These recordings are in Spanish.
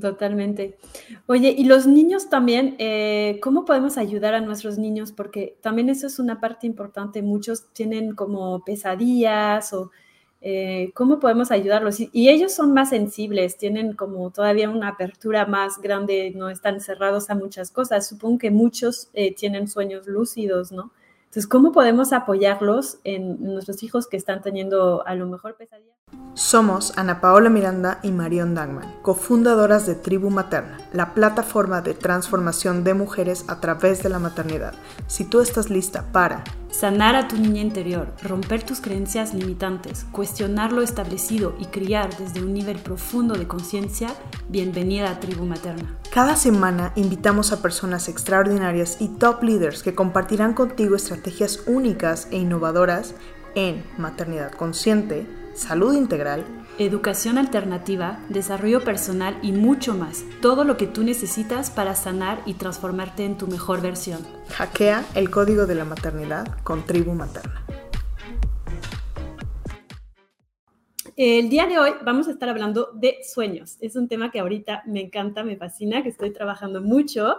Totalmente. Oye, y los niños también, eh, ¿cómo podemos ayudar a nuestros niños? Porque también eso es una parte importante. Muchos tienen como pesadillas o eh, cómo podemos ayudarlos. Y, ellos son más sensibles, tienen como todavía una apertura más grande, no están cerrados a muchas cosas. Supongo que muchos eh, tienen sueños lúcidos, ¿no? Entonces, ¿cómo podemos apoyarlos en nuestros hijos que están teniendo a lo mejor pesadillas? Somos Ana Paola Miranda y Marion Dangman, cofundadoras de Tribu Materna, la plataforma de transformación de mujeres a través de la maternidad. Si tú estás lista para sanar a tu niña interior, romper tus creencias limitantes, cuestionar lo establecido y criar desde un nivel profundo de conciencia, bienvenida a Tribu Materna. Cada semana invitamos a personas extraordinarias y top leaders que compartirán contigo estrategias únicas e innovadoras en maternidad consciente, salud integral, educación alternativa, desarrollo personal y mucho más. Todo lo que tú necesitas para sanar y transformarte en tu mejor versión. Hackea el código de la maternidad con Tribu Materna. El día de hoy vamos a estar hablando de sueños. Es un tema que ahorita me encanta, me fascina, que estoy trabajando mucho.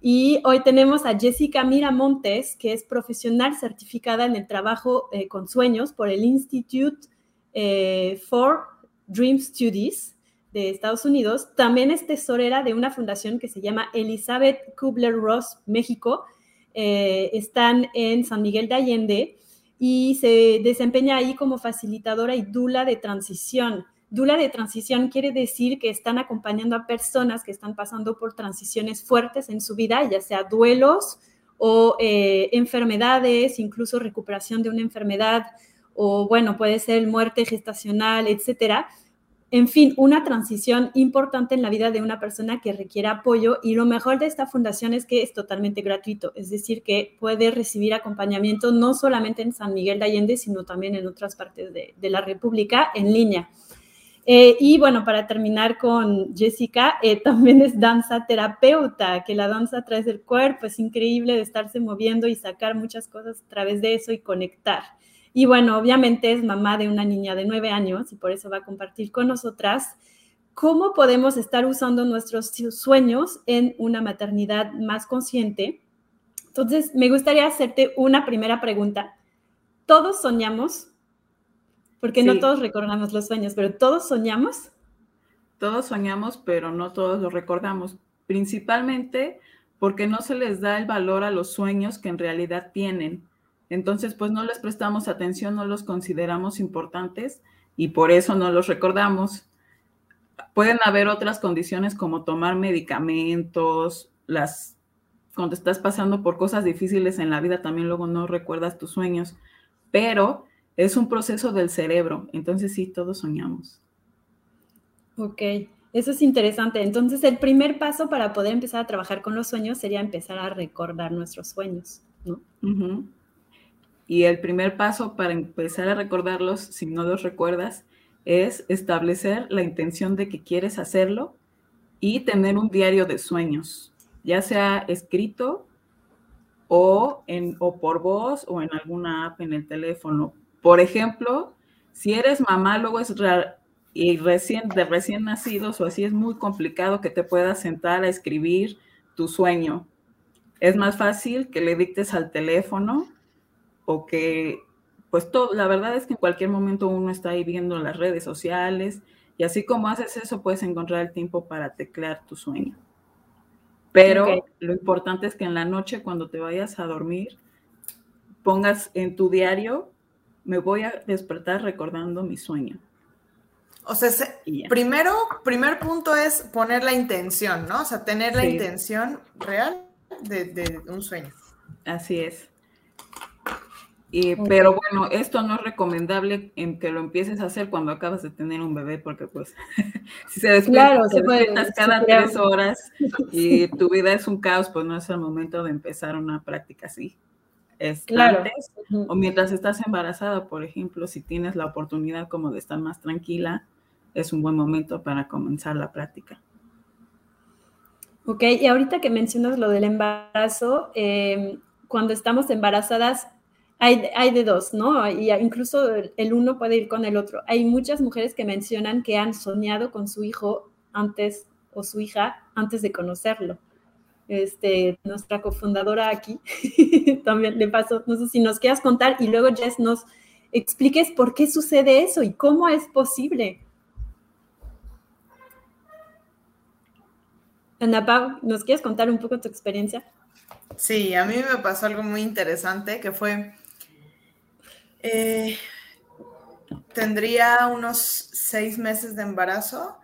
Y hoy tenemos a Jessica Miramontes, que es profesional certificada en el trabajo eh, con sueños por el Institute eh, for Dream Studies de Estados Unidos. También es tesorera de una fundación que se llama Elizabeth Kubler-Ross México. Eh, están en San Miguel de Allende y se desempeña ahí como facilitadora y dula de transición. Dula de transición quiere decir que están acompañando a personas que están pasando por transiciones fuertes en su vida, ya sea duelos o eh, enfermedades, incluso recuperación de una enfermedad, o bueno, puede ser muerte gestacional, etcétera. En fin, una transición importante en la vida de una persona que requiere apoyo y lo mejor de esta fundación es que es totalmente gratuito, es decir, que puede recibir acompañamiento no solamente en San Miguel de Allende, sino también en otras partes de, la República en línea. Eh, y bueno, para terminar con Jessica, eh, también es danza terapeuta, que la danza a través del cuerpo es increíble de estarse moviendo y sacar muchas cosas a través de eso y conectar. Y bueno, obviamente es mamá de una niña de nueve años y por eso va a compartir con nosotras cómo podemos estar usando nuestros sueños en una maternidad más consciente. Entonces, me gustaría hacerte una primera pregunta. ¿Todos soñamos? Porque no todos recordamos los sueños, pero ¿todos soñamos? Todos soñamos, pero no todos los recordamos, principalmente porque no se les da el valor a los sueños que en realidad tienen. Entonces, pues no les prestamos atención, no los consideramos importantes y por eso no los recordamos. Pueden haber otras condiciones como tomar medicamentos, las cuando estás pasando por cosas difíciles en la vida también luego no recuerdas tus sueños, pero es un proceso del cerebro, entonces sí, todos soñamos. Ok, eso es interesante. Entonces, el primer paso para poder empezar a trabajar con los sueños sería empezar a recordar nuestros sueños, ¿no? Y el primer paso para empezar a recordarlos, si no los recuerdas, es establecer la intención de que quieres hacerlo y tener un diario de sueños, ya sea escrito o, en, o por voz o en alguna app en el teléfono. Por ejemplo, si eres mamá, luego es y recién, de recién nacidos o así es muy complicado que te puedas sentar a escribir tu sueño. Es más fácil que le dictes al teléfono o que, pues todo, la verdad es que en cualquier momento uno está ahí viendo las redes sociales y así como haces eso, puedes encontrar el tiempo para teclear tu sueño. Pero lo importante es que en la noche, cuando te vayas a dormir, pongas en tu diario, me voy a despertar recordando mi sueño. O sea, primero, primer punto es poner la intención, ¿no? O sea, tener la intención real de, de, un sueño. Así es pero bueno, esto no es recomendable en que lo empieces a hacer cuando acabas de tener un bebé, porque pues si se despierta, cada tres horas y tu vida es un caos, pues no es el momento de empezar una práctica así. Es claro. o mientras estás embarazada, por ejemplo, si tienes la oportunidad como de estar más tranquila, es un buen momento para comenzar la práctica. Ok, y ahorita que mencionas lo del embarazo, em, cuando estamos embarazadas, hay, de dos, ¿no? Y incluso el uno puede ir con el otro. Hay muchas mujeres que mencionan que han soñado con su hijo antes o su hija antes de conocerlo. Este, nuestra cofundadora aquí también le pasó, no sé si nos quieras contar y luego Jess nos expliques por qué sucede eso y cómo es posible. Ana Pau, ¿nos quieres contar un poco tu experiencia? Sí, a mí me pasó algo muy interesante que fue, eh, tendría unos seis meses de embarazo.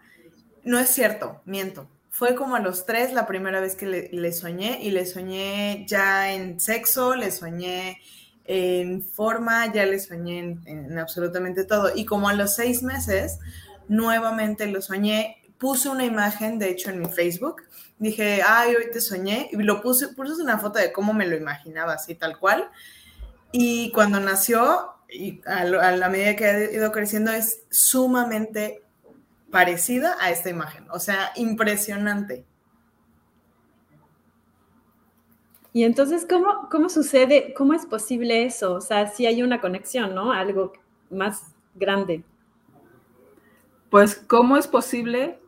No es cierto, miento. Fue como a los tres la primera vez que le, soñé y le soñé ya en sexo, le soñé en forma, ya le soñé en, en absolutamente todo. Y como a los seis meses, nuevamente lo soñé puse una imagen, de hecho, en mi Facebook. Dije, ay, hoy te soñé. Y lo puse, puse una foto de cómo me lo imaginaba, así tal cual. Y cuando nació, y a, la medida que ha ido creciendo, es sumamente parecida a esta imagen. O sea, impresionante. Y entonces, ¿cómo, ¿cómo sucede? ¿Cómo es posible eso? O sea, si hay una conexión, ¿no? Algo más grande. Pues, ¿cómo es posible?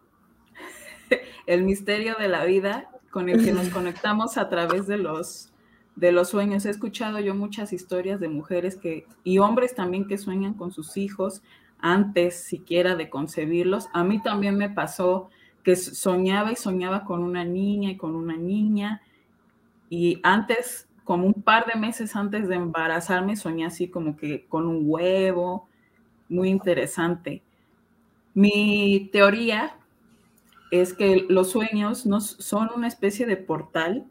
el misterio de la vida con el que nos conectamos a través de los, de los sueños. He escuchado yo muchas historias de mujeres que, y hombres también que sueñan con sus hijos antes siquiera de concebirlos. A mí también me pasó que soñaba y soñaba con una niña y con una niña. Y antes, como un par de meses antes de embarazarme, soñé así como que con un huevo, muy interesante. Mi teoría es que los sueños nos, son una especie de portal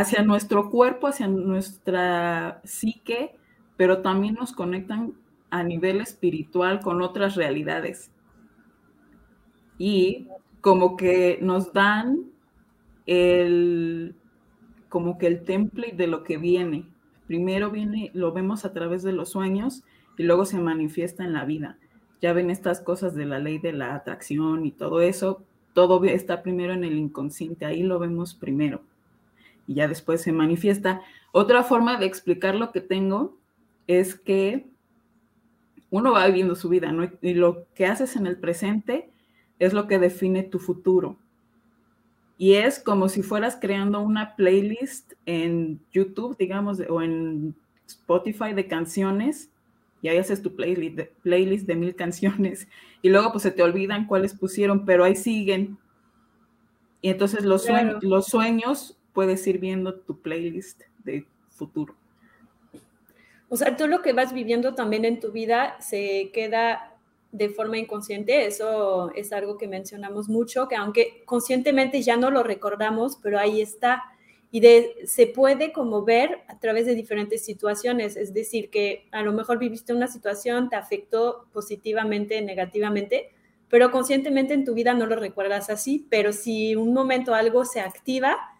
hacia nuestro cuerpo, hacia nuestra psique, pero también nos conectan a nivel espiritual con otras realidades. Y como que nos dan el, como que el template de lo que viene. Primero viene, lo vemos a través de los sueños y luego se manifiesta en la vida ya ven estas cosas de la ley de la atracción y todo eso, todo está primero en el inconsciente, ahí lo vemos primero y ya después se manifiesta. Otra forma de explicar lo que tengo es que uno va viviendo su vida, ¿no? Y lo que haces en el presente es lo que define tu futuro. Y es como si fueras creando una playlist en YouTube, digamos, o en Spotify de canciones y ahí haces tu playlist de, playlist de mil canciones y luego pues se te olvidan cuáles pusieron, pero ahí siguen. Y entonces los, sueños, los sueños puedes ir viendo tu playlist de futuro. O sea, tú lo que vas viviendo también en tu vida se queda de forma inconsciente, eso es algo que mencionamos mucho, que aunque conscientemente ya no lo recordamos, pero ahí está. Y se puede como ver a través de diferentes situaciones, es decir, que a lo mejor viviste una situación, te afectó positivamente, negativamente, pero conscientemente en tu vida no lo recuerdas así, pero si un momento algo se activa,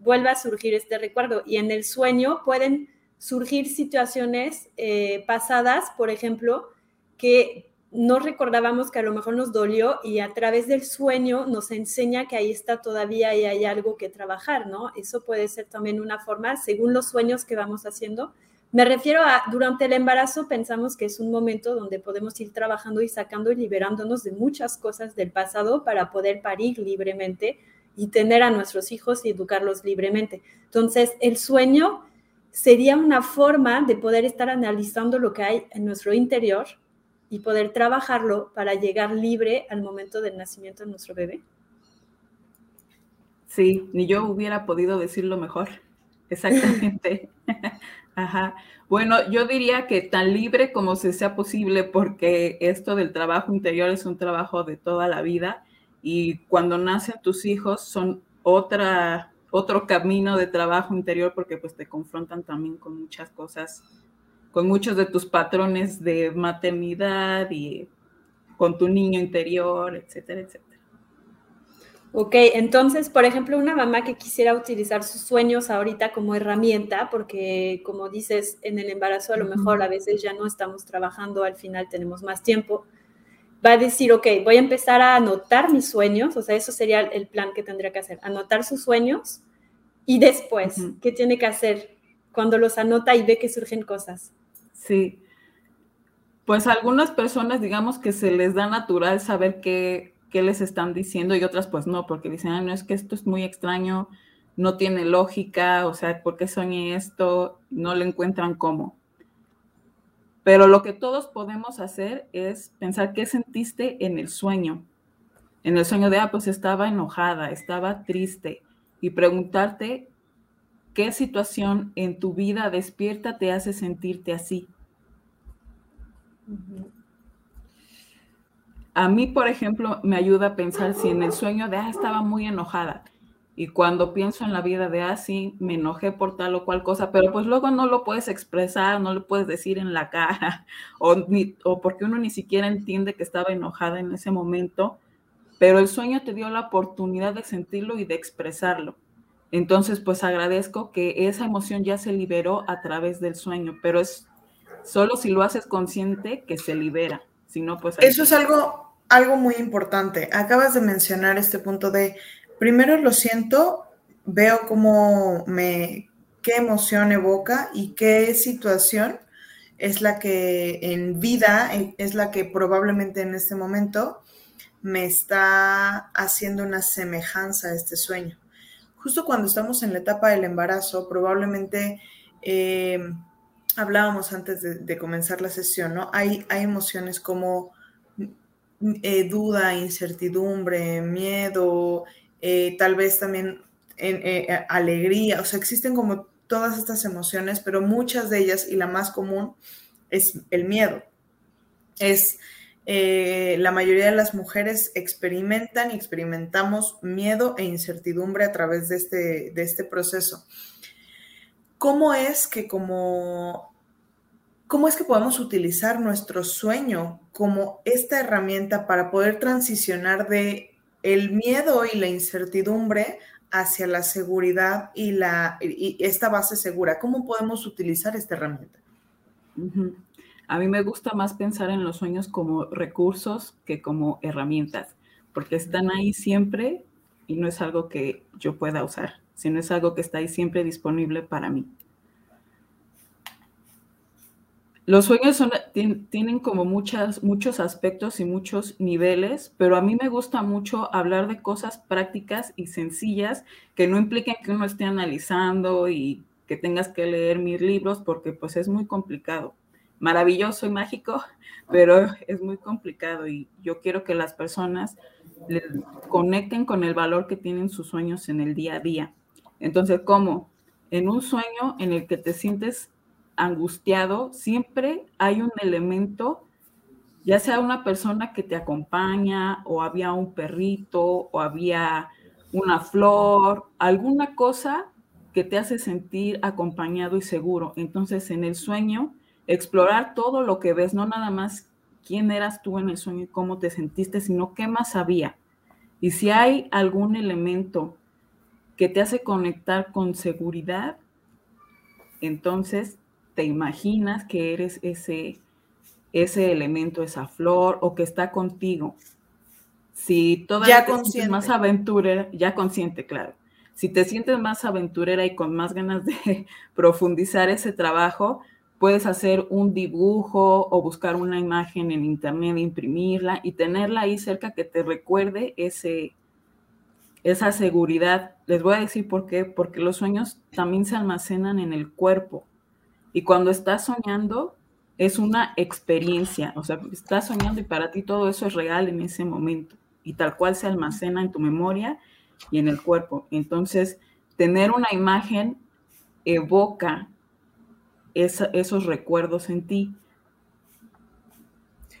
vuelve a surgir este recuerdo y en el sueño pueden surgir situaciones eh, pasadas, por ejemplo, que no recordábamos que a lo mejor nos dolió y a través del sueño nos enseña que ahí está todavía y hay algo que trabajar, ¿no? Eso puede ser también una forma, según los sueños que vamos haciendo. Me refiero a, durante el embarazo pensamos que es un momento donde podemos ir trabajando y sacando y liberándonos de muchas cosas del pasado para poder parir libremente y tener a nuestros hijos y educarlos libremente. Entonces, el sueño sería una forma de poder estar analizando lo que hay en nuestro interior y poder trabajarlo para llegar libre al momento del nacimiento de nuestro bebé? Sí, ni yo hubiera podido decirlo mejor. Exactamente. Ajá. Bueno, yo diría que tan libre como se sea posible, porque esto del trabajo interior es un trabajo de toda la vida y cuando nacen tus hijos son otra, otro camino de trabajo interior porque pues te confrontan también con muchas cosas con muchos de tus patrones de maternidad y con tu niño interior, etcétera, etcétera. Ok, entonces, por ejemplo, una mamá que quisiera utilizar sus sueños ahorita como herramienta, porque como dices, en el embarazo a lo mejor a veces ya no estamos trabajando, al final tenemos más tiempo, va a decir, ok, voy a empezar a anotar mis sueños, o sea, eso sería el plan que tendría que hacer, anotar sus sueños y después, ¿qué tiene que hacer cuando los anota y ve que surgen cosas? Sí. Pues a algunas personas, digamos que se les da natural saber qué, qué les están diciendo y otras pues no, porque dicen, no, es que esto es muy extraño, no tiene lógica, o sea, ¿por qué soñé esto? No le encuentran cómo. Pero lo que todos podemos hacer es pensar qué sentiste en el sueño. En el sueño de, ah, pues estaba enojada, estaba triste. Y preguntarte qué situación en tu vida despierta te hace sentirte así. A mí, por ejemplo, me ayuda a pensar si en el sueño de, ah, estaba muy enojada y cuando pienso en la vida de así, ah, me enojé por tal o cual cosa, pero pues luego no lo puedes expresar, no lo puedes decir en la cara, o, o porque uno ni siquiera entiende que estaba enojada en ese momento, pero el sueño te dio la oportunidad de sentirlo y de expresarlo. Entonces, pues agradezco que esa emoción ya se liberó a través del sueño, pero es solo si lo haces consciente que se libera. Si no, pues... Eso es algo, algo muy importante. Acabas de mencionar este punto de primero lo siento, veo cómo me, qué emoción evoca y qué situación es la que en vida, eh, es la que probablemente en este momento me está haciendo una semejanza a este sueño. Justo cuando estamos en la etapa del embarazo, probablemente eh, hablábamos antes de, comenzar la sesión, ¿no? Hay, emociones como eh, duda, incertidumbre, miedo, eh, tal vez también en, eh, alegría, o sea, existen como todas estas emociones, pero muchas de ellas y la más común es el miedo. Es eh, la mayoría de las mujeres experimentan y experimentamos miedo e incertidumbre a través de este, de este proceso. ¿Cómo es que como cómo es que podemos utilizar nuestro sueño como esta herramienta para poder transicionar de el miedo y la incertidumbre hacia la seguridad y, la, esta base segura. ¿Cómo podemos utilizar esta herramienta? A mí me gusta más pensar en los sueños como recursos que como herramientas, porque están ahí siempre y no es algo que yo pueda usar, sino es algo que está ahí siempre disponible para mí. Los sueños son, tienen como muchas, muchos aspectos y muchos niveles, pero a mí me gusta mucho hablar de cosas prácticas y sencillas que no impliquen que uno esté analizando y que tengas que leer mis libros porque pues es muy complicado. Maravilloso y mágico, pero es muy complicado y yo quiero que las personas conecten con el valor que tienen sus sueños en el día a día. Entonces, ¿cómo? En un sueño en el que te sientes angustiado, siempre hay un elemento, ya sea una persona que te acompaña o había un perrito o había una flor, alguna cosa que te hace sentir acompañado y seguro. Entonces, en el sueño, explorar todo lo que ves, no nada más quién eras tú en el sueño y cómo te sentiste, sino qué más había. Y si hay algún elemento que te hace conectar con seguridad, entonces te imaginas que eres ese, ese elemento, esa flor o que está contigo. Si todavía te sientes más aventurera, ya consciente, claro. Si te sientes más aventurera y con más ganas de profundizar ese trabajo, puedes hacer un dibujo o buscar una imagen en internet, imprimirla y tenerla ahí cerca que te recuerde ese, esa seguridad. Les voy a decir por qué, porque los sueños también se almacenan en el cuerpo. Y cuando estás soñando, es una experiencia, o sea, estás soñando y para ti todo eso es real en ese momento y tal cual se almacena en tu memoria y en el cuerpo. Entonces, tener una imagen evoca esos recuerdos en ti.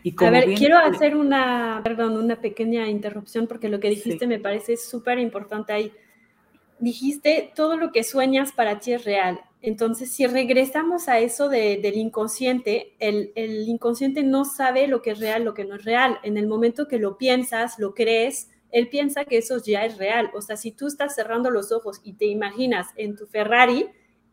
Y a ver, quiero hacer una, perdón, una pequeña interrupción porque lo que dijiste me parece súper importante ahí. Dijiste, todo lo que sueñas para ti es real. Entonces, si regresamos a eso del inconsciente, el, inconsciente no sabe lo que es real, lo que no es real. En el momento que lo piensas, lo crees, él piensa que eso ya es real. O sea, si tú estás cerrando los ojos y te imaginas en tu Ferrari,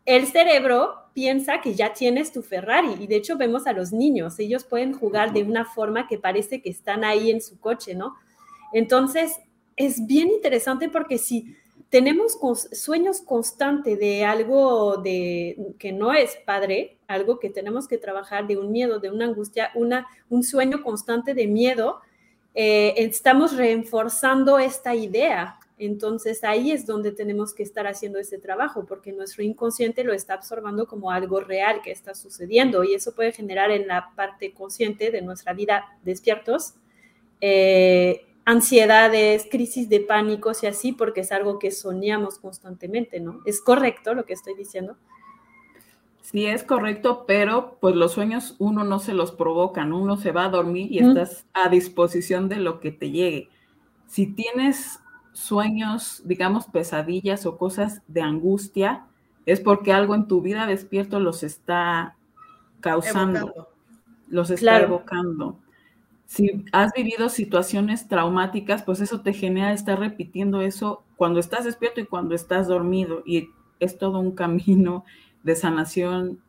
el cerebro piensa que ya tienes tu Ferrari. Y de hecho vemos a los niños, ellos pueden jugar de una forma que parece que están ahí en su coche, ¿no? Entonces, es bien interesante porque si tenemos sueños constantes de algo de, que no es padre, algo que tenemos que trabajar, de un miedo, de una angustia, una, un sueño constante de miedo, eh, estamos reforzando esta idea. Entonces ahí es donde tenemos que estar haciendo ese trabajo, porque nuestro inconsciente lo está absorbiendo como algo real que está sucediendo y eso puede generar en la parte consciente de nuestra vida despiertos eh, ansiedades, crisis de pánicos y así, porque es algo que soñamos constantemente, ¿no? ¿Es correcto lo que estoy diciendo? Sí, es correcto, pero pues los sueños uno no se los provocan, uno se va a dormir y estás a disposición de lo que te llegue. Si tienes sueños, digamos, pesadillas o cosas de angustia, es porque algo en tu vida despierto los está causando, los está evocando. Si has vivido situaciones traumáticas, pues eso te genera estar repitiendo eso cuando estás despierto y cuando estás dormido. Y es todo un camino de sanación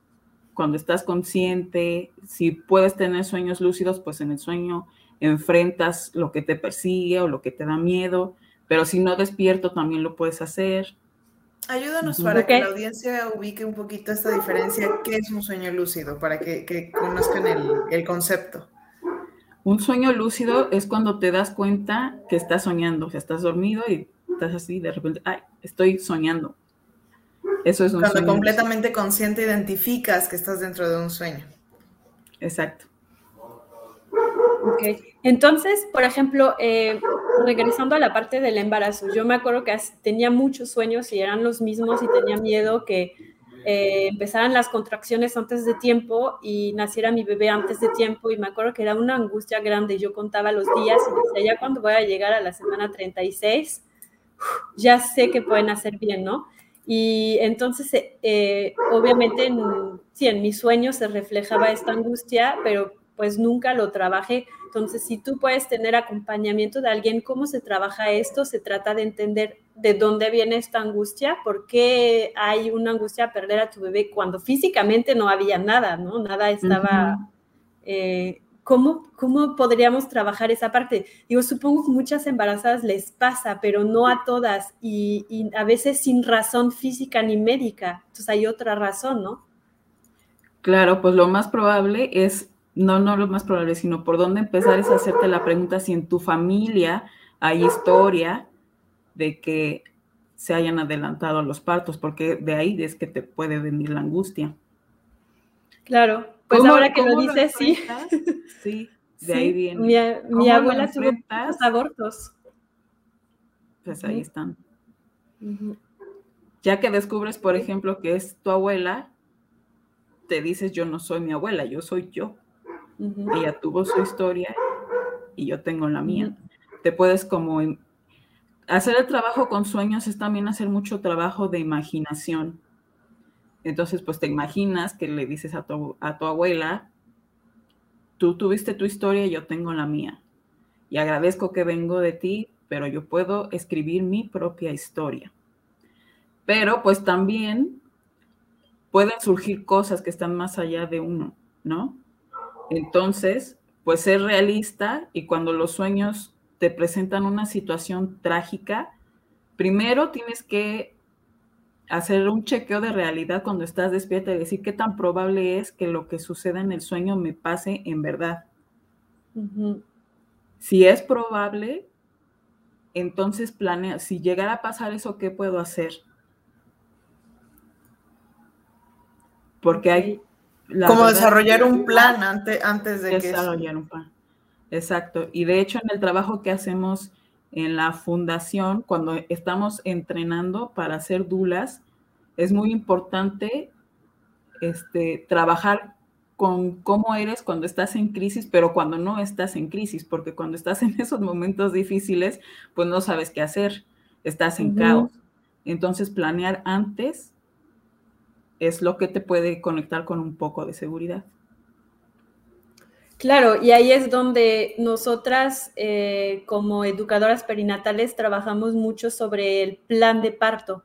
cuando estás consciente, si puedes tener sueños lúcidos, pues en el sueño enfrentas lo que te persigue o lo que te da miedo, pero si no despierto también lo puedes hacer. Ayúdanos para que la audiencia ubique un poquito esta diferencia, qué es un sueño lúcido, para que, conozcan el, el concepto. Un sueño lúcido es cuando te das cuenta que estás soñando, que estás dormido y estás así de repente, ay, estoy soñando eso es un Cuando completamente consciente identificas que estás dentro de un sueño. Exacto. Ok. Entonces, por ejemplo, eh, regresando a la parte del embarazo, yo me acuerdo que tenía muchos sueños y eran los mismos y tenía miedo que eh, empezaran las contracciones antes de tiempo y naciera mi bebé antes de tiempo y me acuerdo que era una angustia grande. Yo contaba los días y decía, ya cuando voy a llegar a la semana 36, ya sé que pueden hacer bien, ¿no? Y entonces, eh, obviamente, en, sí, en mis sueños se reflejaba esta angustia, pero pues nunca lo trabajé. Entonces, si tú puedes tener acompañamiento de alguien, ¿cómo se trabaja esto? Se trata de entender de dónde viene esta angustia, por qué hay una angustia a perder a tu bebé cuando físicamente no había nada, ¿no? Nada estaba ¿cómo, ¿cómo podríamos trabajar esa parte? Digo, supongo que muchas embarazadas les pasa, pero no a todas y, a veces sin razón física ni médica. Entonces hay otra razón, ¿no? Claro, pues lo más probable es, no, no lo más probable, sino por dónde empezar es hacerte la pregunta si en tu familia hay historia de que se hayan adelantado los partos, porque de ahí es que te puede venir la angustia. Claro, pues ahora que lo dices, sí. Sí, de ahí viene. Mi, abuela tuvo muchos abortos. Pues ahí están. Ya que descubres, por ejemplo, que es tu abuela, te dices, yo no soy mi abuela, yo soy yo. Ella tuvo su historia y yo tengo la mía. Te puedes como... Hacer el trabajo con sueños es también hacer mucho trabajo de imaginación entonces, pues te imaginas que le dices a tu, a tu abuela, tú tuviste tu historia y yo tengo la mía. Y agradezco que vengo de ti, pero yo puedo escribir mi propia historia. Pero pues también pueden surgir cosas que están más allá de uno, ¿no? Entonces, pues ser realista y cuando los sueños te presentan una situación trágica, primero tienes que hacer un chequeo de realidad cuando estás despierta y decir qué tan probable es que lo que suceda en el sueño me pase en verdad. Si es probable, entonces planea, si llegara a pasar eso, ¿qué puedo hacer? Porque hay... Como desarrollar un plan antes, antes de que... Desarrollar un plan. Exacto. Y de hecho en el trabajo que hacemos en la fundación, cuando estamos entrenando para hacer dulas, es muy importante este, trabajar con cómo eres cuando estás en crisis, pero cuando no estás en crisis, porque cuando estás en esos momentos difíciles, pues no sabes qué hacer, estás en caos. Entonces, planear antes es lo que te puede conectar con un poco de seguridad. Claro, y ahí es donde nosotras eh, como educadoras perinatales trabajamos mucho sobre el plan de parto.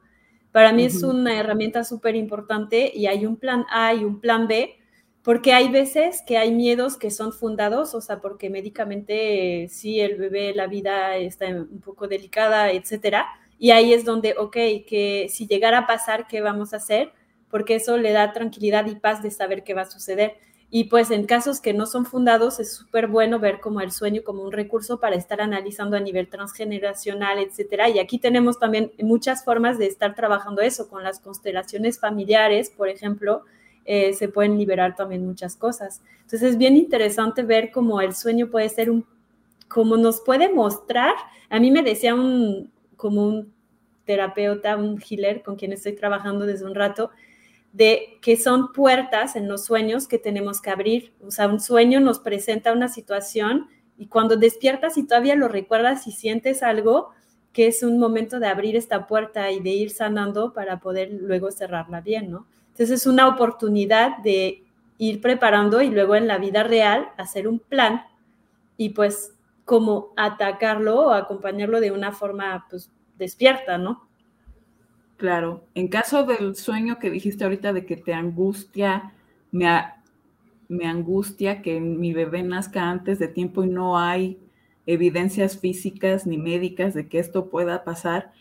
Para mí es una herramienta súper importante y hay un plan A y un plan B, porque hay veces que hay miedos que son fundados, o sea, porque médicamente sí, el bebé, la vida está un poco delicada, etcétera. Y ahí es donde, ok, que si llegara a pasar, ¿qué vamos a hacer? Porque eso le da tranquilidad y paz de saber qué va a suceder Y pues en casos que no son fundados es súper bueno ver como el sueño como un recurso para estar analizando a nivel transgeneracional, etcétera. Y aquí tenemos también muchas formas de estar trabajando eso con las constelaciones familiares, por ejemplo, eh, se pueden liberar también muchas cosas. Entonces es bien interesante ver cómo el sueño puede ser un, como nos puede mostrar. A mí me decía un, como un terapeuta, un healer con quien estoy trabajando desde un rato, de que son puertas en los sueños que tenemos que abrir. O sea, un sueño nos presenta una situación y cuando despiertas y todavía lo recuerdas y sientes algo, que es un momento de abrir esta puerta y de ir sanando para poder luego cerrarla bien, ¿no? Entonces es una oportunidad de ir preparando y luego en la vida real hacer un plan y pues como atacarlo o acompañarlo de una forma pues despierta, ¿no? Claro, en caso del sueño que dijiste ahorita de que te angustia, me, me angustia que mi bebé nazca antes de tiempo y no hay evidencias físicas ni médicas de que esto pueda pasar,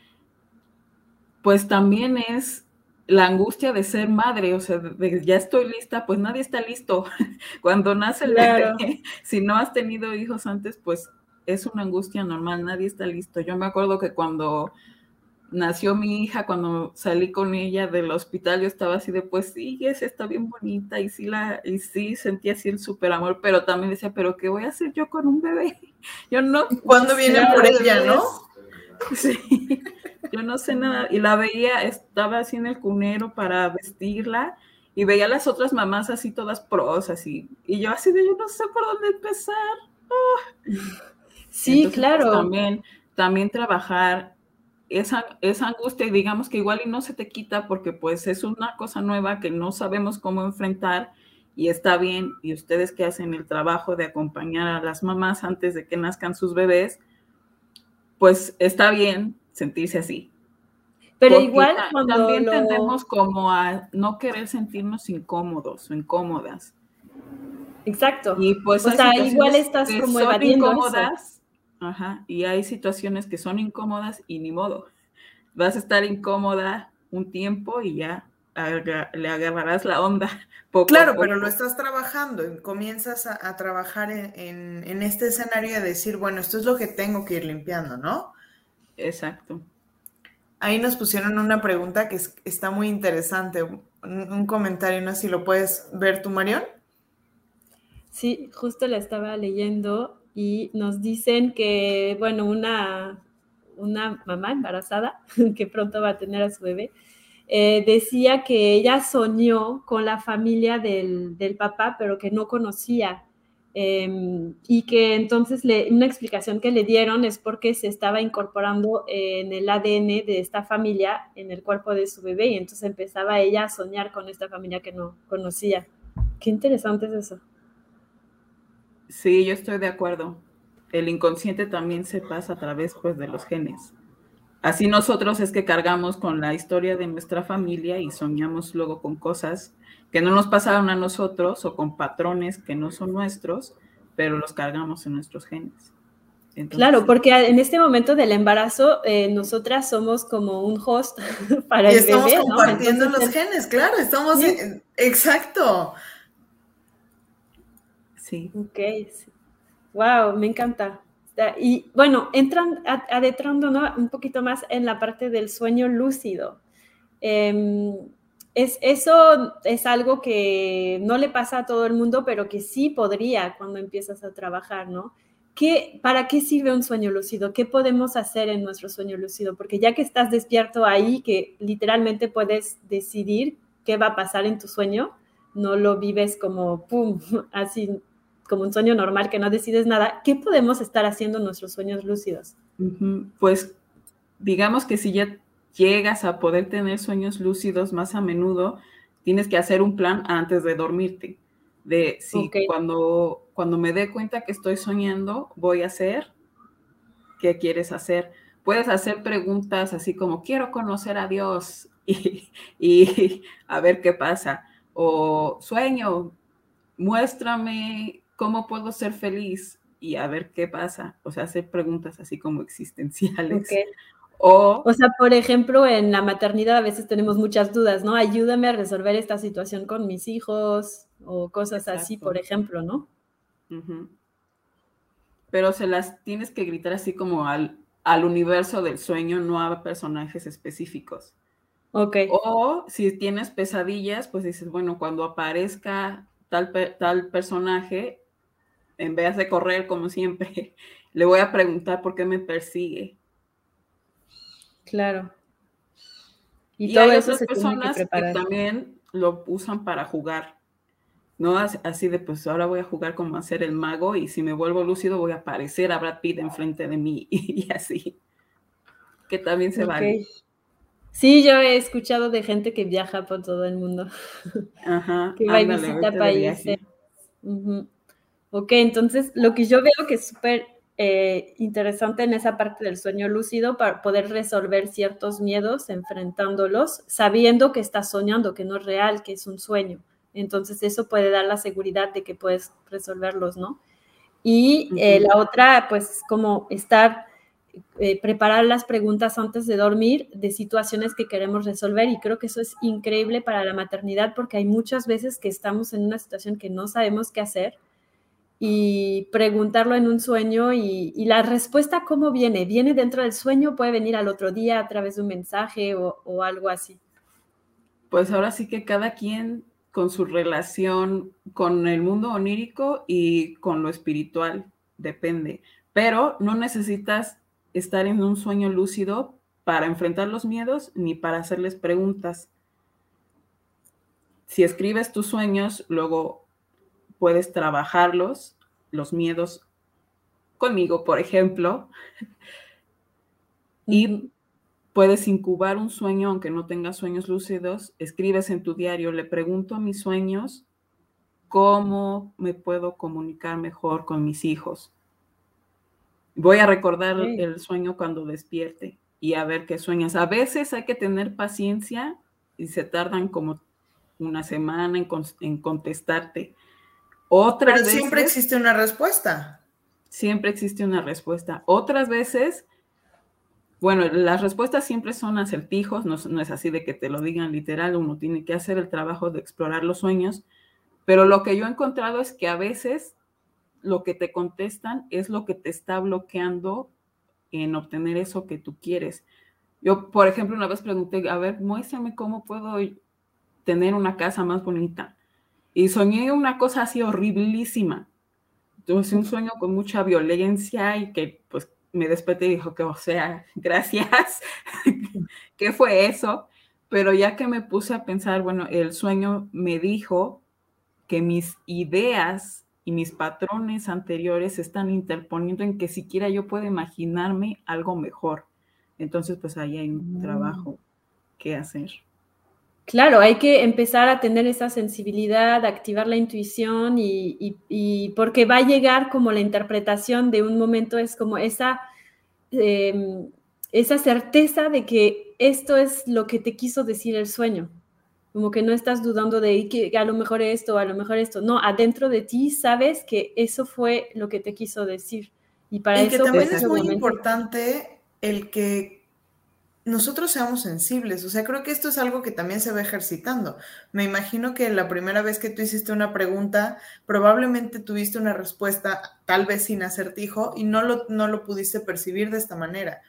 pues también es la angustia de ser madre, o sea, de, ya estoy lista, pues nadie está listo. Cuando nace el bebé, si no has tenido hijos antes, pues es una angustia normal, nadie está listo. Yo me acuerdo que cuando nació mi hija, cuando salí con ella del hospital, yo estaba así de, pues sí, esa está bien bonita y sí, la, y sí sentía así el súper amor, pero también decía, pero ¿qué voy a hacer yo con un bebé? Yo no. ¿Cuándo viene por ella, no? Sí, yo no sé nada. Y la veía, estaba así en el cunero para vestirla y veía a las otras mamás así todas pros, así. Y yo así de, yo no sé por dónde empezar. Ah. Sí, pues, claro. también, también trabajar esa, esa angustia, y digamos que igual y no se te quita porque pues es una cosa nueva que no sabemos cómo enfrentar y está bien. Y ustedes que hacen el trabajo de acompañar a las mamás antes de que nazcan sus bebés, pues está bien sentirse así. Pero igual cuando también tendemos como a no querer sentirnos incómodos o incómodas. Exacto. Y pues o sea, igual estás como evadiendo incómodas. Ajá, y hay situaciones que son incómodas y ni modo. Vas a estar incómoda un tiempo y ya le agarrarás la onda. Poco claro, pero lo estás trabajando, comienzas a, trabajar en, en, este escenario de decir, bueno, esto es lo que tengo que ir limpiando, ¿no? Exacto. Ahí nos pusieron una pregunta que está muy interesante, un, comentario, no sé si lo puedes ver tú, Marión. Sí, justo la estaba leyendo y nos dicen que, bueno, una, una mamá embarazada que pronto va a tener a su bebé, eh, decía que ella soñó con la familia del, del papá, pero que no conocía Em, y que entonces le, una explicación que le dieron es porque se estaba incorporando en el ADN de esta familia en el cuerpo de su bebé y entonces empezaba ella a soñar con esta familia que no conocía. Qué interesante es eso. Sí, yo estoy de acuerdo. El inconsciente también se pasa a través pues, de los genes. Así nosotros es que cargamos con la historia de nuestra familia y soñamos luego con cosas que no nos pasaron a nosotros o con patrones que no son nuestros, pero los cargamos en nuestros genes. claro, porque en este momento del embarazo, eh, nosotras somos como un host para y el estamos bebé. compartiendo los genes, claro, estamos. exacto. Sí. Ok. Wow, me encanta. Y bueno, entran adentrando un poquito más en la parte del sueño lúcido. Eh, es, eso es algo que no le pasa a todo el mundo, pero que sí podría cuando empiezas a trabajar, ¿no? ¿Qué, ¿Para qué sirve un sueño lúcido? ¿Qué podemos hacer en nuestro sueño lúcido? Porque ya que estás despierto ahí, que literalmente puedes decidir qué va a pasar en tu sueño, no lo vives como, ¡pum!, así como un sueño normal que no decides nada. ¿Qué podemos estar haciendo en nuestros sueños lúcidos? Pues digamos que si ya llegas a poder tener sueños lúcidos más a menudo, tienes que hacer un plan antes de dormirte. De si cuando, cuando me dé cuenta que estoy soñando, voy a hacer, ¿qué quieres hacer? Puedes hacer preguntas así como, quiero conocer a Dios y, y a ver qué pasa. O sueño, muéstrame cómo puedo ser feliz y a ver qué pasa. O sea, hacer preguntas así como existenciales. O, o sea, por ejemplo, en la maternidad a veces tenemos muchas dudas, ¿no? Ayúdame a resolver esta situación con mis hijos o cosas así, por ejemplo, ¿no? Pero se las tienes que gritar así como al, al universo del sueño, no a personajes específicos. Ok. O si tienes pesadillas, pues dices, bueno, cuando aparezca tal, tal personaje, en vez de correr como siempre, le voy a preguntar por qué me persigue. Claro. Y, todo hay eso otras personas que, también lo usan para jugar. ¿no? Así de, pues ahora voy a jugar como a ser el mago y si me vuelvo lúcido voy a aparecer a Brad Pitt enfrente de mí y así. Que también se vale. Sí, yo he escuchado de gente que viaja por todo el mundo. Ajá. que va y visita países. Ok, entonces lo que yo veo que es súper eh, interesante en esa parte del sueño lúcido para poder resolver ciertos miedos enfrentándolos, sabiendo que estás soñando, que no es real, que es un sueño. Entonces eso puede dar la seguridad de que puedes resolverlos, ¿no? Y eh, la otra, pues como estar, eh, preparar las preguntas antes de dormir de situaciones que queremos resolver y creo que eso es increíble para la maternidad porque hay muchas veces que estamos en una situación que no sabemos qué hacer y preguntarlo en un sueño y, la respuesta cómo viene, viene dentro del sueño, puede venir al otro día a través de un mensaje o, algo así. Pues ahora sí que cada quien con su relación con el mundo onírico y con lo espiritual, depende. Pero no necesitas estar en un sueño lúcido para enfrentar los miedos ni para hacerles preguntas. Si escribes tus sueños, luego puedes trabajarlos, los miedos conmigo, por ejemplo, y puedes incubar un sueño aunque no tengas sueños lúcidos, escribes en tu diario, le pregunto a mis sueños cómo me puedo comunicar mejor con mis hijos. Voy a recordar el sueño cuando despierte y a ver qué sueñas. A veces hay que tener paciencia y se tardan como una semana en, en contestarte pero siempre existe una respuesta. Siempre existe una respuesta. Otras veces, bueno, las respuestas siempre son acertijos, no, no es así de que te lo digan literal, uno tiene que hacer el trabajo de explorar los sueños, pero lo que yo he encontrado es que a veces lo que te contestan es lo que te está bloqueando en obtener eso que tú quieres. Yo, por ejemplo, una vez pregunté, a ver, muéstrame cómo puedo tener una casa más bonita. Y soñé una cosa así horriblísima. Entonces, un sueño con mucha violencia y que pues me desperté y dijo que, o sea, gracias. ¿Qué fue eso? Pero ya que me puse a pensar, bueno, el sueño me dijo que mis ideas y mis patrones anteriores se están interponiendo en que siquiera yo puedo imaginarme algo mejor. Entonces, pues ahí hay un mm. trabajo que hacer. Claro, hay que empezar a tener esa sensibilidad, activar la intuición y, porque va a llegar como la interpretación de un momento, es como esa, em, esa certeza de que esto es lo que te quiso decir el sueño. Como que no estás dudando de que a lo mejor esto, a lo mejor esto. No, adentro de ti sabes que eso fue lo que te quiso decir. Y para eso que también es muy importante el que nosotros seamos sensibles. O sea, creo que esto es algo que también se va ejercitando. Me imagino que la primera vez que tú hiciste una pregunta, probablemente tuviste una respuesta, tal vez sin acertijo, y no lo, no lo pudiste percibir de esta manera.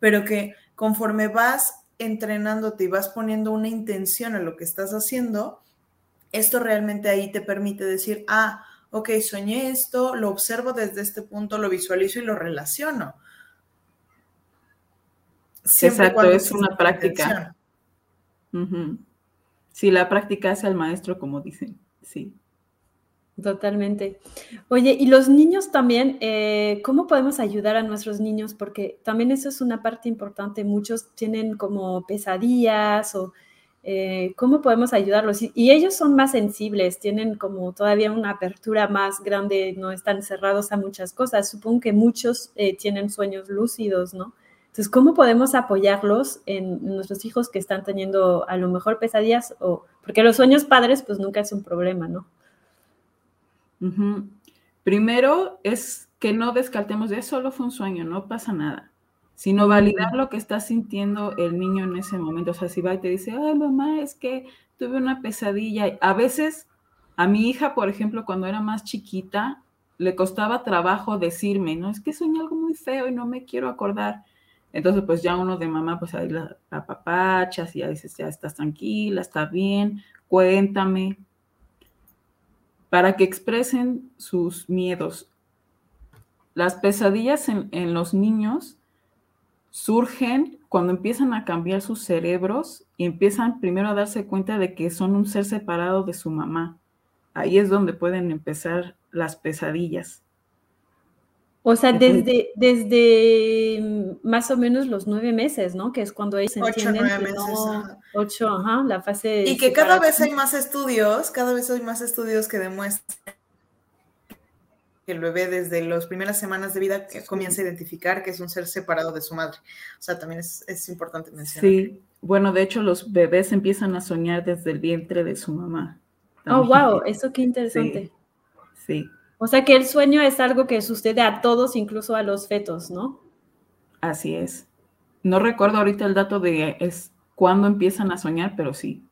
Pero que conforme vas entrenándote y vas poniendo una intención a lo que estás haciendo, esto realmente ahí te permite decir, ah, ok, soñé esto, lo observo desde este punto, lo visualizo y lo relaciono Exacto, es una práctica. Sí, la práctica hace al maestro, como dicen, sí. Totalmente. Oye, y los niños también, eh, ¿cómo podemos ayudar a nuestros niños? Porque también eso es una parte importante. Muchos tienen como pesadillas o eh, cómo podemos ayudarlos. Y, ellos son más sensibles, tienen como todavía una apertura más grande, no están cerrados a muchas cosas. Supongo que muchos eh, tienen sueños lúcidos, ¿no? Entonces, ¿cómo podemos apoyarlos en nuestros hijos que están teniendo a lo mejor pesadillas? O, porque los sueños padres, pues nunca es un problema, ¿no? Primero es que no descartemos de solo fue un sueño, no pasa nada. sino validar lo que está sintiendo el niño en ese momento. O sea, si va y te dice, ay, mamá, es que tuve una pesadilla. A veces, a mi hija, por ejemplo, cuando era más chiquita, le costaba trabajo decirme, no, es que soñé algo muy feo y no me quiero acordar. Entonces, pues ya uno de mamá, pues ahí la, papachas y ya dices, ya estás tranquila, está bien, cuéntame. Para que expresen sus miedos. Las pesadillas en los niños surgen cuando empiezan a cambiar sus cerebros y empiezan primero a darse cuenta de que son un ser separado de su mamá. Ahí es donde pueden empezar las pesadillas. O sea, desde, desde mm, más o menos los nueve meses, ¿no? Que es cuando ellos ocho, nueve meses, ocho, ajá, la fase. Y que cada vez hay más estudios, cada vez hay más estudios que demuestran que el bebé desde las primeras semanas de vida comienza a identificar que es un ser separado de su madre. O sea, también es, es importante mencionar. Sí, bueno, de hecho los bebés empiezan a soñar desde el vientre de su mamá. Oh, wow, eso qué interesante. sí. O sea que el sueño es algo que sucede a todos, incluso a los fetos, ¿no? Así es. No recuerdo ahorita el dato de es cuándo empiezan a soñar, pero sí,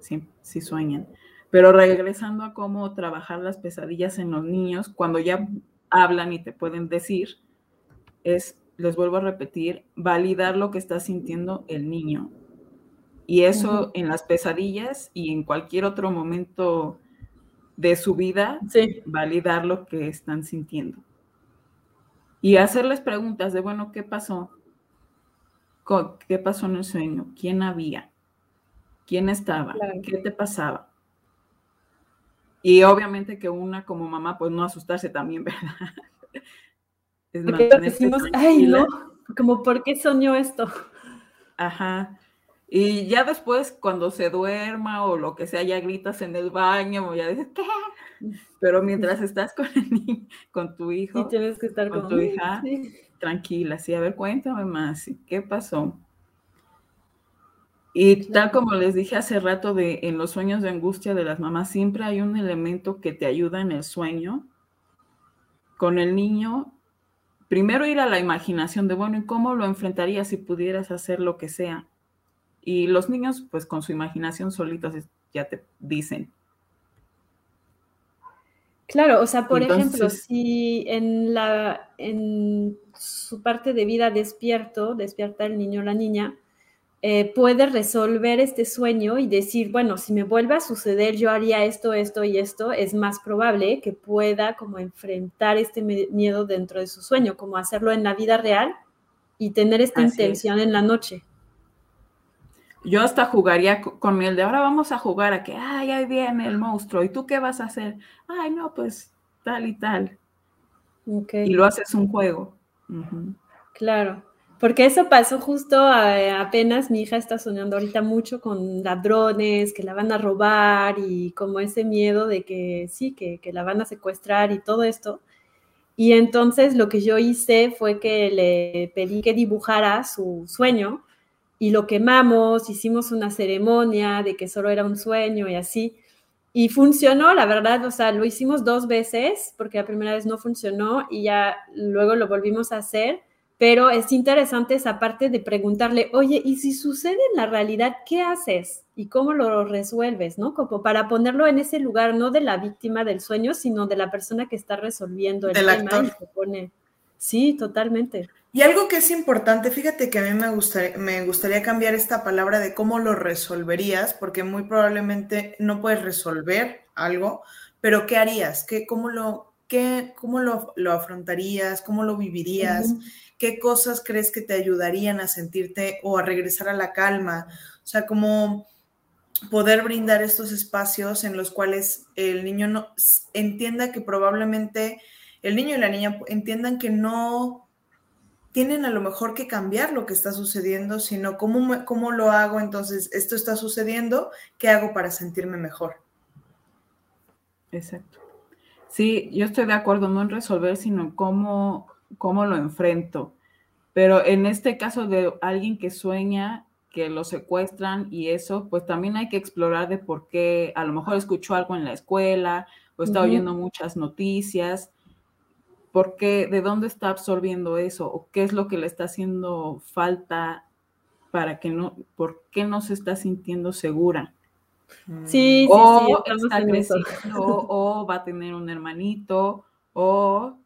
sí, sí sueñan. Pero regresando a cómo trabajar las pesadillas en los niños, cuando ya hablan y te pueden decir, es, les vuelvo a repetir, validar lo que está sintiendo el niño. Y eso en las pesadillas y en cualquier otro momento de su vida, validar lo que están sintiendo. Y hacerles preguntas de, bueno, ¿qué pasó? ¿Qué pasó en el sueño? ¿Quién había? ¿Quién estaba? ¿Qué te pasaba? Y obviamente que una como mamá, pues no asustarse también, ¿verdad? Es Porque decimos, ay, no, como, ¿por qué soñó esto? Ajá. Y ya después, cuando se duerma o lo que sea, ya gritas en el baño o ya dices, ¿qué? Pero mientras estás con, con tu hijo, tienes que estar con, tu hija, tranquila, sí, a ver, cuéntame más, ¿qué pasó? Y tal como les dije hace rato de en los sueños de angustia de las mamás, siempre hay un elemento que te ayuda en el sueño. Con el niño, primero ir a la imaginación de, bueno, ¿y cómo lo enfrentarías si pudieras hacer lo que sea? Y los niños, pues con su imaginación solitos ya te dicen. Claro, o sea, por ejemplo, si en, la, en su parte de vida despierto, despierta el niño o la niña, eh, puede resolver este sueño y decir, bueno, si me vuelve a suceder, yo haría esto, esto y esto, es más probable que pueda como enfrentar este miedo dentro de su sueño, como hacerlo en la vida real y tener esta intención en la noche yo hasta jugaría con él de ahora vamos a jugar a que, ay, ahí viene el monstruo, ¿y tú qué vas a hacer? Ay, no, pues tal y tal. Y lo haces un juego. Claro, porque eso pasó justo apenas, mi hija está soñando ahorita mucho con ladrones, que la van a robar y como ese miedo de que sí, que, que la van a secuestrar y todo esto. Y entonces lo que yo hice fue que le pedí que dibujara su sueño y lo quemamos, hicimos una ceremonia de que solo era un sueño y así. Y funcionó, la verdad, o sea, lo hicimos dos veces porque la primera vez no funcionó y ya luego lo volvimos a hacer, pero es interesante esa parte de preguntarle, oye, ¿y si sucede en la realidad, qué haces? ¿Y cómo lo resuelves? ¿No? Como para ponerlo en ese lugar, no de la víctima del sueño, sino de la persona que está resolviendo el tema y se pone. Sí, totalmente. Y algo que es importante, fíjate que a mí me gustaría, me gustaría cambiar esta palabra de cómo lo resolverías, porque muy probablemente no puedes resolver algo, pero ¿qué harías? ¿Qué, ¿Cómo, lo, qué, cómo lo, afrontarías? ¿Cómo lo vivirías? ¿Qué cosas crees que te ayudarían a sentirte o a regresar a la calma? O sea, como poder brindar estos espacios en los cuales el niño no entienda que probablemente el niño y la niña entiendan que no tienen a lo mejor que cambiar lo que está sucediendo, sino cómo, cómo lo hago, entonces esto está sucediendo, ¿qué hago para sentirme mejor? Exacto. Sí, yo estoy de acuerdo, no en resolver, sino cómo, cómo lo enfrento. Pero en este caso de alguien que sueña que lo secuestran y eso, pues también hay que explorar de por qué, a lo mejor escuchó algo en la escuela o está oyendo muchas noticias por qué, de dónde está absorbiendo eso o qué es lo que le está haciendo falta para que no, por qué no se está sintiendo segura. Sí, sí, o sí, está creciendo, o va a tener un hermanito, o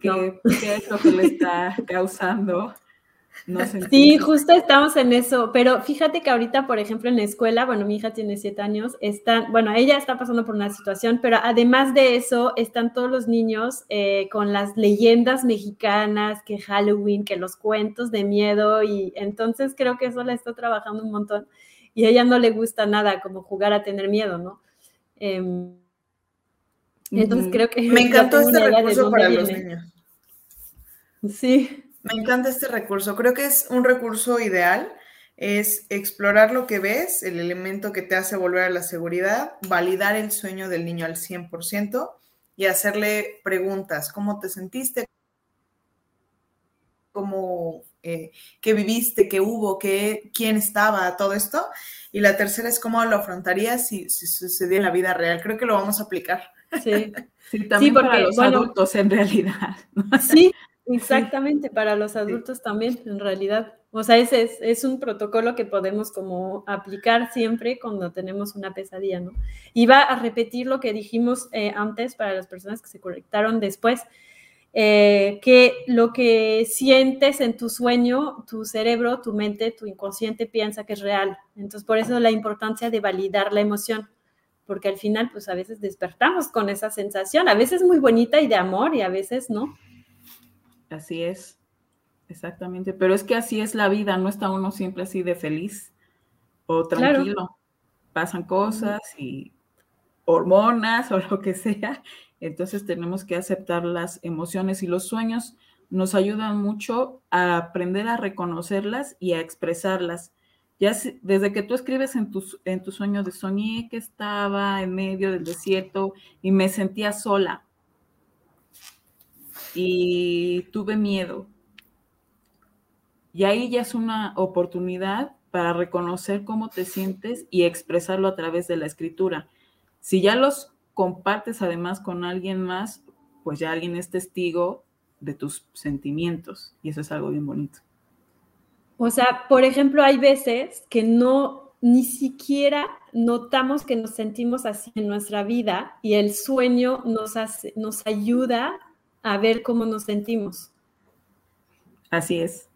qué, qué es lo que le está causando sí, justo estamos en eso, pero fíjate que ahorita, por ejemplo, en la escuela, bueno, mi hija tiene siete años, están, bueno, ella está pasando por una situación, pero además de eso, están todos los niños eh, con las leyendas mexicanas, que Halloween, que los cuentos de miedo, y entonces creo que eso la está trabajando un montón, y a ella no le gusta nada como jugar a tener miedo, ¿no? Em, entonces creo que... Me encantó este recurso para los niños. Sí. Me encanta este recurso. Creo que es un recurso ideal. Es explorar lo que ves, el elemento que te hace volver a la seguridad, validar el sueño del niño al 100% y hacerle preguntas. ¿Cómo te sentiste? ¿Cómo, eh, qué viviste? ¿Qué hubo? Qué, ¿Quién estaba? Todo esto. Y la tercera es cómo lo afrontarías si, si sucediera en la vida real. Creo que lo vamos a aplicar. Sí, sí también para los adultos en realidad. Sí, Exactamente, para los adultos también, en realidad. O sea, ese es, es, un protocolo que podemos como aplicar siempre cuando tenemos una pesadilla, ¿no? Y va a repetir lo que dijimos eh, antes para las personas que se conectaron después, eh, que lo que sientes en tu sueño, tu cerebro, tu mente, tu inconsciente piensa que es real. Entonces, por eso la importancia de validar la emoción, porque al final, pues a veces despertamos con esa sensación, a veces muy bonita y de amor y a veces no. Así es, exactamente. Pero es que así es la vida, no está uno siempre así de feliz o tranquilo. Pasan cosas y hormonas o lo que sea. Entonces tenemos que aceptar las emociones y los sueños nos ayudan mucho a aprender a reconocerlas y a expresarlas. Ya desde que tú escribes en tu, en tu sueño de soñé que estaba en medio del desierto y me sentía sola y tuve miedo. Y ahí ya es una oportunidad para reconocer cómo te sientes y expresarlo a través de la escritura. Si ya los compartes además con alguien más, pues ya alguien es testigo de tus sentimientos y eso es algo bien bonito. O sea, por ejemplo, hay veces que no ni siquiera notamos que nos sentimos así en nuestra vida y el sueño nos hace, nos ayuda a ver cómo nos sentimos. Así es.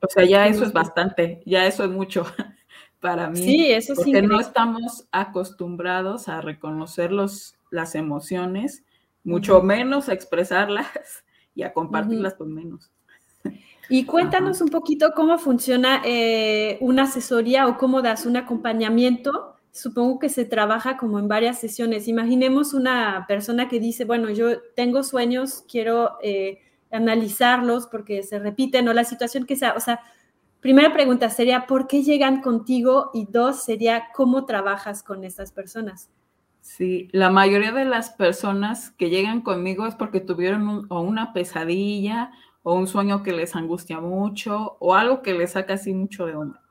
O sea, ya eso es bastante, ya eso es mucho para mí. Sí, eso sí. Porque no estamos acostumbrados a reconocer los, las emociones, mucho menos a expresarlas y a compartirlas con menos. Y cuéntanos un poquito cómo funciona eh, una asesoría o cómo das un acompañamiento supongo que se trabaja como en varias sesiones. Imaginemos una persona que dice, bueno, yo tengo sueños, quiero eh, analizarlos porque se repiten o la situación que sea. O sea, primera pregunta sería, ¿por qué llegan contigo? Y dos sería, ¿cómo trabajas con estas personas? Sí, la mayoría de las personas que llegan conmigo es porque tuvieron o una pesadilla o un sueño que les angustia mucho o algo que les saca así mucho de onda.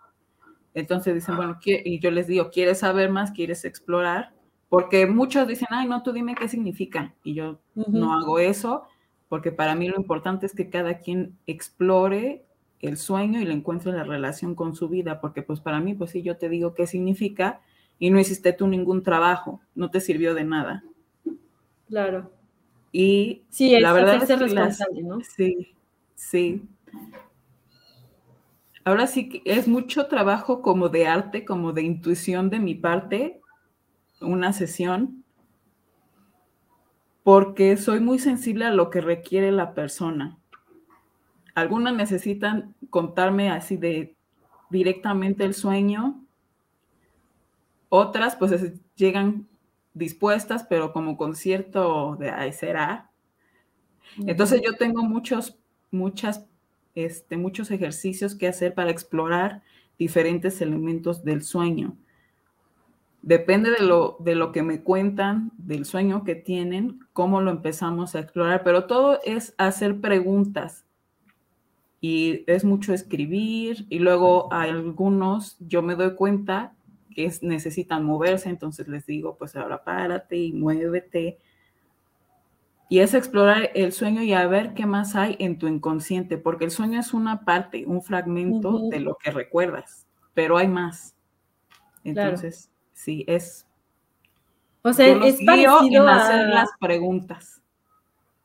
Entonces dicen, bueno, y yo les digo, ¿quieres saber más? ¿Quieres explorar? Porque muchos dicen, ay, no, tú dime qué significa. Y yo no hago eso, porque para mí lo importante es que cada quien explore el sueño y le encuentre la relación con su vida, porque pues para mí, pues sí, yo te digo qué significa y no hiciste tú ningún trabajo, no te sirvió de nada. Claro. Y sí, la verdad es que responsable, ¿no? Sí, sí ahora sí que es mucho trabajo como de arte, como de intuición de mi parte, una sesión, porque soy muy sensible a lo que requiere la persona. Algunas necesitan contarme así de directamente el sueño, otras pues llegan dispuestas, pero como con cierto de ahí será. Entonces yo tengo muchos, muchas este, muchos ejercicios que hacer para explorar diferentes elementos del sueño. Depende de lo, de lo que me cuentan, del sueño que tienen, cómo lo empezamos a explorar, pero todo es hacer preguntas y es mucho escribir y luego a algunos yo me doy cuenta que necesitan moverse, entonces les digo, pues ahora párate y muévete Y es explorar el sueño y a ver qué más hay en tu inconsciente, porque el sueño es una parte, un fragmento de lo que recuerdas, pero hay más. Entonces, sí, es... O sea, es parecido a hacer las preguntas.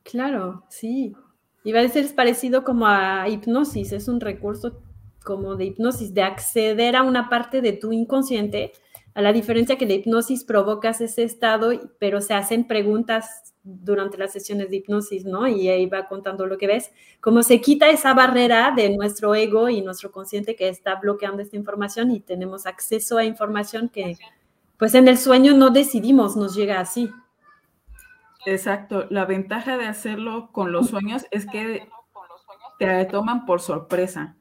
Claro, sí. Iba a decir, es parecido como a hipnosis, es un recurso como de hipnosis, de acceder a una parte de tu inconsciente, a la diferencia que la hipnosis provocas ese estado, pero se hacen preguntas durante las sesiones de hipnosis, ¿no? Y ahí va contando lo que ves, como se quita esa barrera de nuestro ego y nuestro consciente que está bloqueando esta información y tenemos acceso a información que, pues en el sueño no decidimos, nos llega así. Exacto, la ventaja de hacerlo con los sueños es que te toman por sorpresa.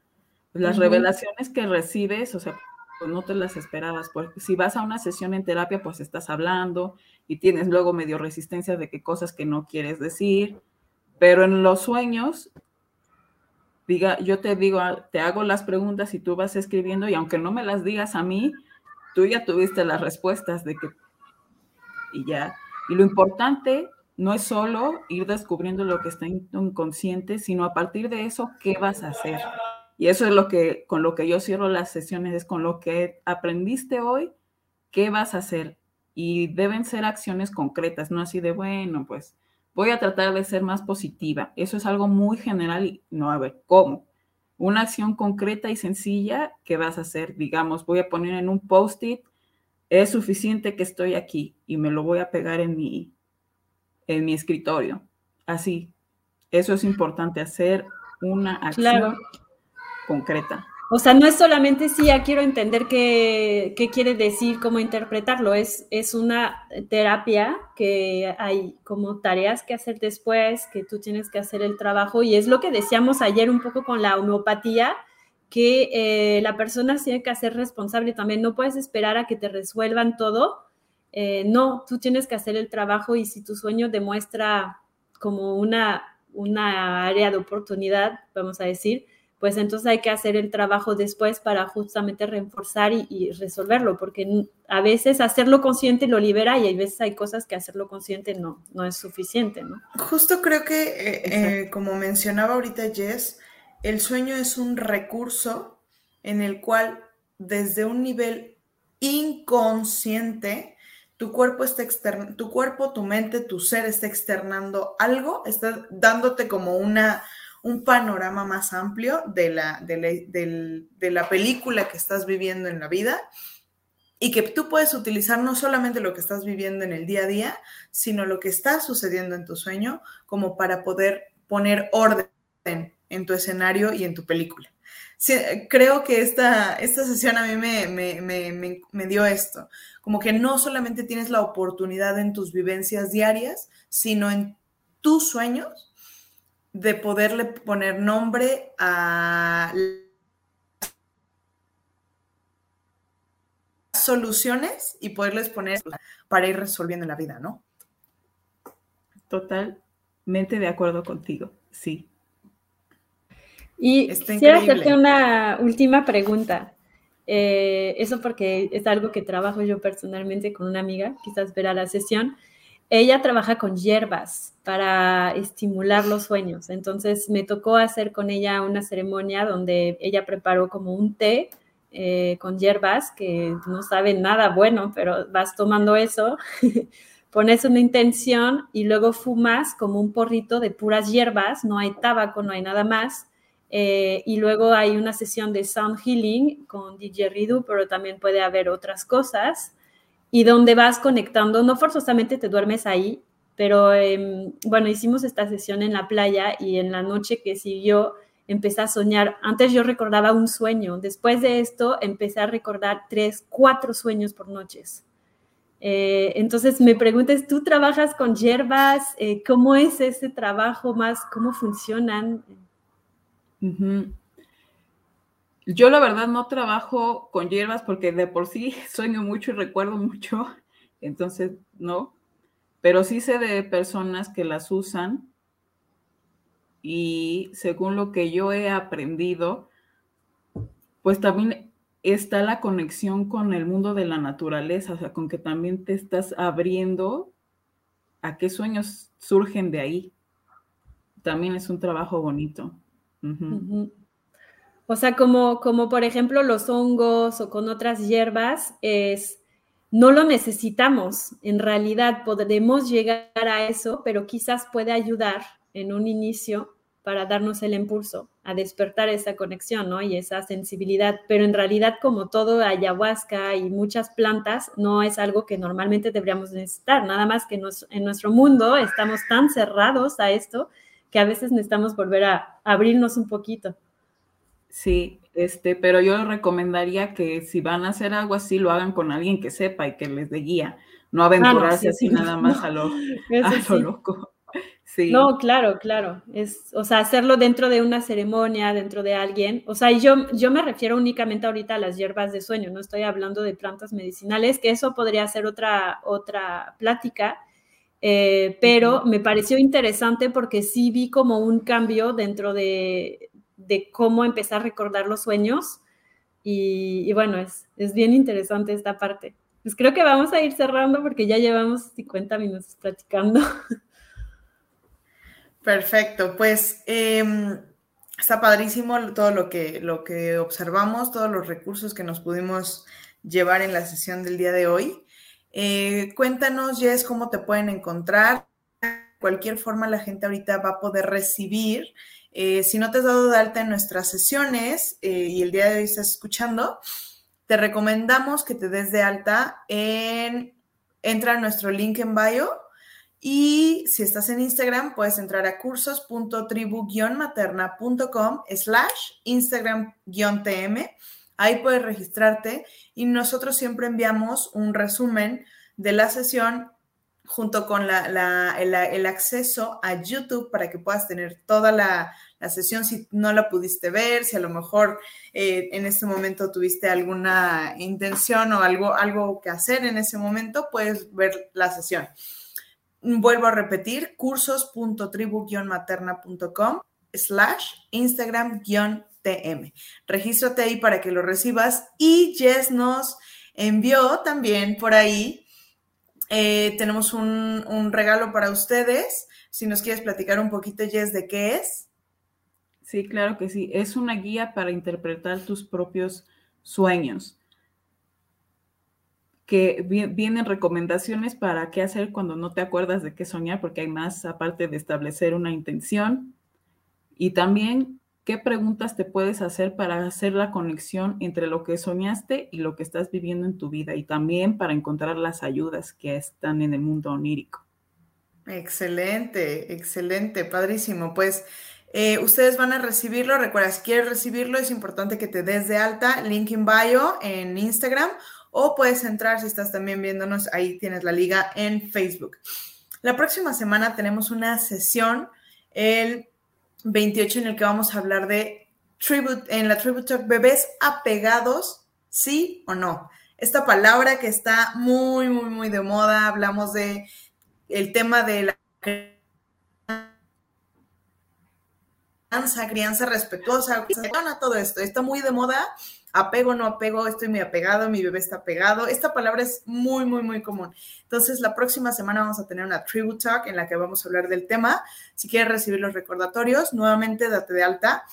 Las revelaciones que recibes, o sea, pues no te las esperabas, porque si vas a una sesión en terapia, pues estás hablando y tienes luego medio resistencia de que cosas que no quieres decir, pero en los sueños, diga, yo te digo, ah, te hago las preguntas y tú vas escribiendo y aunque no me las digas a mí, tú ya tuviste las respuestas de que y ya y lo importante no es solo ir descubriendo lo que está inconsciente, sino a partir de eso, ¿qué vas a hacer? Y eso es lo que, con lo que yo cierro las sesiones, es con lo que aprendiste hoy, ¿qué vas a hacer? Y deben ser acciones concretas, no así de, bueno, pues voy a tratar de ser más positiva. Eso es algo muy general y no, a ver, ¿cómo? Una acción concreta y sencilla que vas a hacer, digamos, voy a poner en un post-it es suficiente que estoy aquí y me lo voy a pegar en mi, en mi escritorio. Así, eso es importante, hacer una acción concreta. O sea, no es solamente si ya quiero entender qué, quiere decir, cómo interpretarlo, es, es una terapia que hay como tareas que hacer después, que tú tienes que hacer el trabajo y es lo que decíamos ayer un poco con la homeopatía, que eh, la persona tiene que hacer responsable también. No puedes esperar a que te resuelvan todo. Eh, no, tú tienes que hacer el trabajo y si tu sueño demuestra como una, una área de oportunidad, vamos a decir, pues entonces hay que hacer el trabajo después para justamente reforzar y, resolverlo, porque a veces hacerlo consciente lo libera y hay veces hay cosas que hacerlo consciente no, no es suficiente, ¿no? Justo creo que, eh, como mencionaba ahorita Jess, el sueño es un recurso en el cual desde un nivel inconsciente tu cuerpo está tu cuerpo, tu mente, tu ser está externando algo, está dándote como una un panorama más amplio de la, de la película que estás viviendo en la vida y que tú puedes utilizar no solamente lo que estás viviendo en el día a día, sino lo que está sucediendo en tu sueño como para poder poner orden en tu escenario y en tu película. creo que esta, esta sesión a mí me, dio esto, como que no solamente tienes la oportunidad en tus vivencias diarias, sino en tus sueños de poderle poner nombre a soluciones y poderles poner para ir resolviendo la vida, ¿no? Totalmente de acuerdo contigo, sí. Y quisiera hacerte una última pregunta. Eh, eso porque es algo que trabajo yo personalmente con una amiga, quizás verá la sesión. Ella trabaja con hierbas para estimular los sueños. Entonces me tocó hacer con ella una ceremonia donde ella preparó como un té eh, con hierbas que no saben nada bueno, pero vas tomando eso, pones una intención y luego fumas como un porrito de puras hierbas, no hay tabaco, no hay nada más eh, y luego hay una sesión de sound healing con Ridu, pero también puede haber otras cosas. Y donde vas conectando, no forzosamente te duermes ahí, pero em, bueno, hicimos esta sesión en la playa y en la noche que siguió empecé a soñar. Antes yo recordaba un sueño, después de esto empecé a recordar tres, cuatro sueños por noches. Eh, entonces me preguntas, ¿tú trabajas con hierbas? Eh, ¿Cómo es ese trabajo más? ¿Cómo funcionan? Yo la verdad no trabajo con hierbas porque de por sí sueño mucho y recuerdo mucho, entonces no, pero sí sé de personas que las usan y según lo que yo he aprendido, pues también está la conexión con el mundo de la naturaleza, o sea, con que también te estás abriendo a qué sueños surgen de ahí. También es un trabajo bonito. O sea, como, como por ejemplo los hongos o con otras hierbas, es no lo necesitamos. En realidad podemos llegar a eso, pero quizás puede ayudar en un inicio para darnos el impulso a despertar esa conexión, ¿no? Y esa sensibilidad. Pero en realidad, como todo ayahuasca y muchas plantas, no es algo que normalmente deberíamos necesitar. Nada más que en nuestro mundo estamos tan cerrados a esto que a veces necesitamos volver a abrirnos un poquito. Sí, este, pero yo recomendaría que si van a hacer algo así, lo hagan con alguien que sepa y que les dé guía, no ah, aventurarse así nada más a lo, a loco. No, claro, claro. Es, o sea, hacerlo dentro de una ceremonia, dentro de alguien. O sea, yo, yo me refiero únicamente ahorita a las hierbas de sueño, no estoy hablando de plantas medicinales, que eso podría ser otra, otra plática. Eh, pero me pareció interesante porque sí vi como un cambio dentro de, de cómo empezar a recordar los sueños. Y, y, bueno, es, es bien interesante esta parte. Pues creo que vamos a ir cerrando porque ya llevamos 50 minutos platicando. Perfecto, pues em, está padrísimo todo lo que, lo que observamos, todos los recursos que nos pudimos llevar en la sesión del día de hoy. Eh, cuéntanos, Jess, cómo te pueden encontrar. De cualquier forma, la gente ahorita va a poder recibir. Eh, si no te has dado de alta en nuestras sesiones eh, y el día de hoy estás escuchando, te recomendamos que te des de alta en, entra a nuestro link en bio y si estás en Instagram, puedes entrar a cursos.tribu-materna.com slash Instagram-tm. Ahí puedes registrarte y nosotros siempre enviamos un resumen de la sesión junto con el, acceso a YouTube para que puedas tener toda la, sesión si no la pudiste ver, si a lo mejor eh, en este momento tuviste alguna intención o algo, algo que hacer en ese momento, puedes ver la sesión. Vuelvo a repetir, cursos.tribu-materna.com slash Instagram-tm. Regístrate ahí para que lo recibas y Jess nos envió también por ahí. Eh, tenemos un, un, regalo para ustedes. Si nos quieres platicar un poquito, Jess, de qué es. Sí, claro que sí. Es una guía para interpretar tus propios sueños que vienen recomendaciones para qué hacer cuando no te acuerdas de qué soñar, porque hay más aparte de establecer una intención. Y también qué preguntas te puedes hacer para hacer la conexión entre lo que soñaste y lo que estás viviendo en tu vida. Y también para encontrar las ayudas que están en el mundo onírico. Excelente, excelente, padrísimo. Pues eh, ustedes van a recibirlo. Recuerda, si quieres recibirlo, es importante que te des de alta, link in bio en Instagram o puedes entrar si estás también viéndonos, ahí tienes la liga en Facebook. La próxima semana tenemos una sesión el 28 en el que vamos a hablar de tribute, en la Tribute Talk, bebés apegados, sí o no. Esta palabra que está muy, muy, muy de moda, hablamos de el tema de la crianza, crianza respetuosa, todo esto, está muy de moda apego, no apego, estoy muy apegado, mi bebé está apegado. Esta palabra es muy, muy, muy común. Entonces, la próxima semana vamos a tener una Tribute Talk en la que vamos a hablar del tema. Si quieres recibir los recordatorios, nuevamente date de alta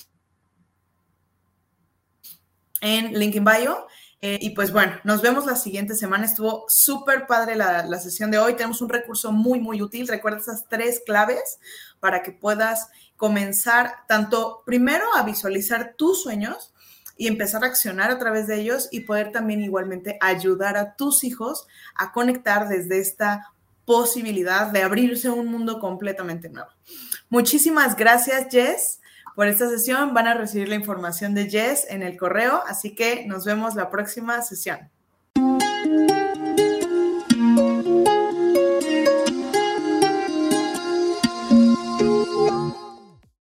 en Link in Bio. Eh, y pues bueno, nos vemos la siguiente semana. Estuvo súper padre la, la, sesión de hoy. Tenemos un recurso muy, muy útil. Recuerda esas tres claves para que puedas comenzar tanto primero a visualizar tus sueños, y empezar a accionar a través de ellos y poder también igualmente ayudar a tus hijos a conectar desde esta posibilidad de abrirse un mundo completamente nuevo. Muchísimas gracias, Jess, por esta sesión. Van a recibir la información de Jess en el correo, así que nos vemos la próxima sesión.